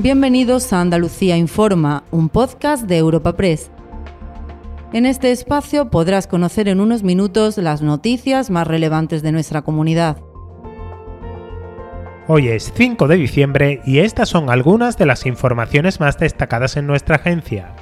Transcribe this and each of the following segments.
Bienvenidos a Andalucía Informa, un podcast de Europa Press. En este espacio podrás conocer en unos minutos las noticias más relevantes de nuestra comunidad. Hoy es 5 de diciembre y estas son algunas de las informaciones más destacadas en nuestra agencia.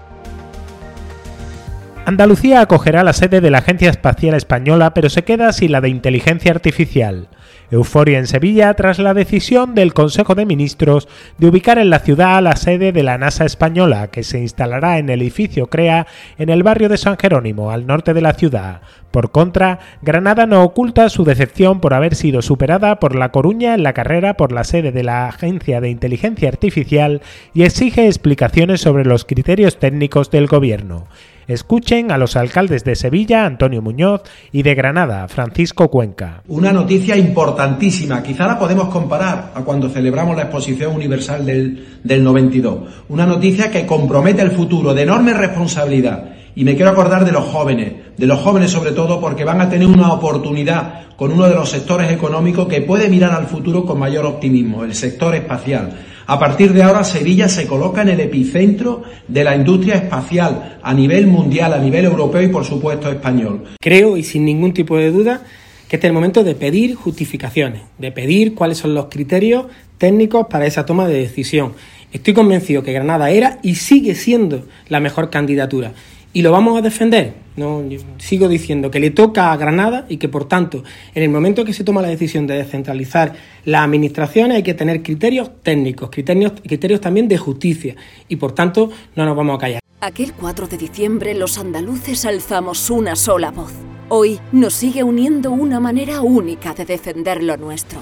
Andalucía acogerá la sede de la Agencia Espacial Española pero se queda sin la de inteligencia artificial. Euforia en Sevilla tras la decisión del Consejo de Ministros de ubicar en la ciudad la sede de la NASA española, que se instalará en el edificio CREA en el barrio de San Jerónimo, al norte de la ciudad. Por contra, Granada no oculta su decepción por haber sido superada por La Coruña en la carrera por la sede de la Agencia de Inteligencia Artificial y exige explicaciones sobre los criterios técnicos del gobierno. Escuchen a los alcaldes de Sevilla, Antonio Muñoz, y de Granada, Francisco Cuenca. Una noticia importantísima, quizá la podemos comparar a cuando celebramos la Exposición Universal del, del 92. Una noticia que compromete el futuro de enorme responsabilidad. Y me quiero acordar de los jóvenes, de los jóvenes sobre todo porque van a tener una oportunidad con uno de los sectores económicos que puede mirar al futuro con mayor optimismo, el sector espacial a partir de ahora, Sevilla se coloca en el epicentro de la industria espacial a nivel mundial, a nivel europeo y, por supuesto, español. Creo, y sin ningún tipo de duda, que este es el momento de pedir justificaciones, de pedir cuáles son los criterios técnicos para esa toma de decisión. Estoy convencido que Granada era y sigue siendo la mejor candidatura y lo vamos a defender. No, sigo diciendo que le toca a Granada y que, por tanto, en el momento que se toma la decisión de descentralizar las administraciones hay que tener criterios técnicos, criterios, criterios también de justicia y, por tanto, no nos vamos a callar. Aquel 4 de diciembre los andaluces alzamos una sola voz. Hoy nos sigue uniendo una manera única de defender lo nuestro.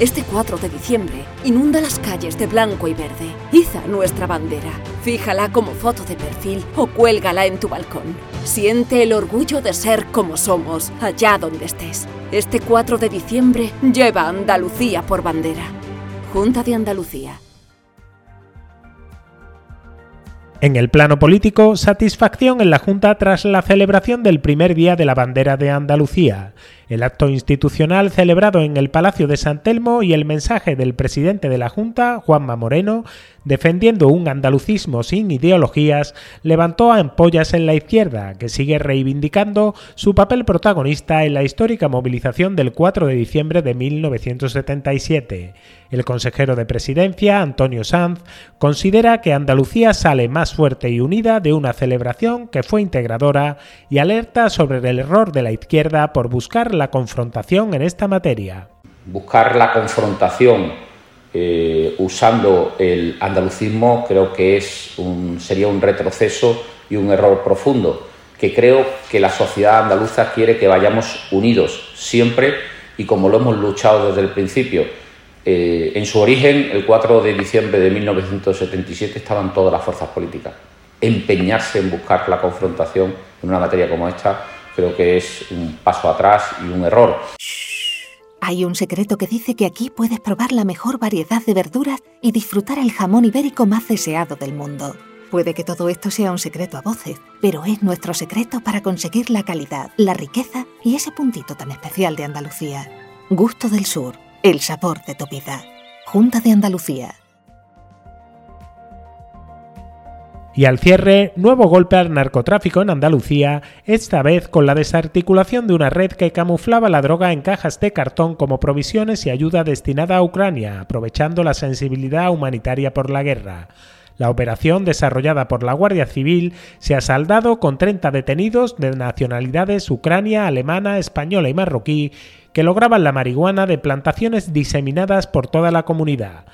Este 4 de diciembre, inunda las calles de blanco y verde. Iza nuestra bandera. Fíjala como foto de perfil o cuélgala en tu balcón. Siente el orgullo de ser como somos, allá donde estés. Este 4 de diciembre, lleva Andalucía por bandera. Junta de Andalucía. En el plano político, satisfacción en la Junta tras la celebración del primer día de la bandera de Andalucía, el acto institucional celebrado en el Palacio de San Telmo y el mensaje del presidente de la Junta, Juanma Moreno, defendiendo un andalucismo sin ideologías, levantó a ampollas en la izquierda, que sigue reivindicando su papel protagonista en la histórica movilización del 4 de diciembre de 1977. El consejero de presidencia, Antonio Sanz, considera que Andalucía sale más fuerte y unida de una celebración que fue integradora y alerta sobre el error de la izquierda por buscar confrontación en esta materia. Buscar la confrontación eh, usando el andalucismo creo que es un, sería un retroceso y un error profundo, que creo que la sociedad andaluza quiere que vayamos unidos siempre y como lo hemos luchado desde el principio eh, en su origen, el 4 de diciembre de 1977, estaban todas las fuerzas políticas. Empeñarse en buscar la confrontación en una materia como esta creo que es un paso atrás y un error. Hay un secreto que dice que aquí puedes probar la mejor variedad de verduras y disfrutar el jamón ibérico más deseado del mundo. Puede que todo esto sea un secreto a voces, pero es nuestro secreto para conseguir la calidad, la riqueza y ese puntito tan especial de Andalucía. Gusto del Sur el sabor de tu vida. Junta de Andalucía. Y al cierre, nuevo golpe al narcotráfico en Andalucía, esta vez con la desarticulación de una red que camuflaba la droga en cajas de cartón como provisiones y ayuda destinada a Ucrania, aprovechando la sensibilidad humanitaria por la guerra. La operación, desarrollada por la Guardia Civil, se ha saldado con 30 detenidos de nacionalidades ucrania, alemana, española y marroquí que lograban la marihuana de plantaciones diseminadas por toda la comunidad.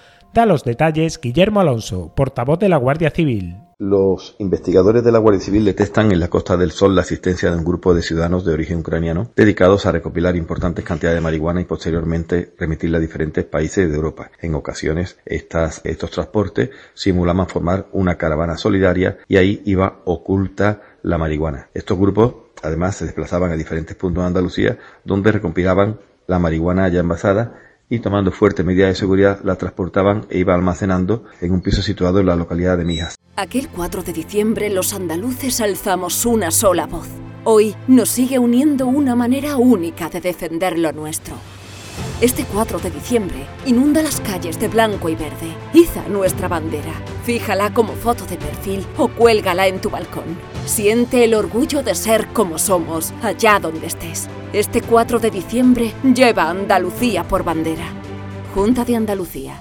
Los detalles Guillermo Alonso, portavoz de la Guardia Civil. Los investigadores de la Guardia Civil detestan en la Costa del Sol la existencia de un grupo de ciudadanos de origen ucraniano dedicados a recopilar importantes cantidades de marihuana y posteriormente remitirla a diferentes países de Europa. En ocasiones, estos transportes simulaban formar una caravana solidaria y ahí iba oculta la marihuana. Estos grupos Además, se desplazaban a diferentes puntos de Andalucía donde recompilaban la marihuana ya envasada y tomando fuertes medidas de seguridad la transportaban e iban almacenando en un piso situado en la localidad de Mijas. Aquel 4 de diciembre los andaluces alzamos una sola voz. Hoy nos sigue uniendo una manera única de defender lo nuestro. Este 4 de diciembre, inunda las calles de blanco y verde. Iza nuestra bandera. Fíjala como foto de perfil o cuélgala en tu balcón. Siente el orgullo de ser como somos, allá donde estés. Este 4 de diciembre, lleva Andalucía por bandera. Junta de Andalucía.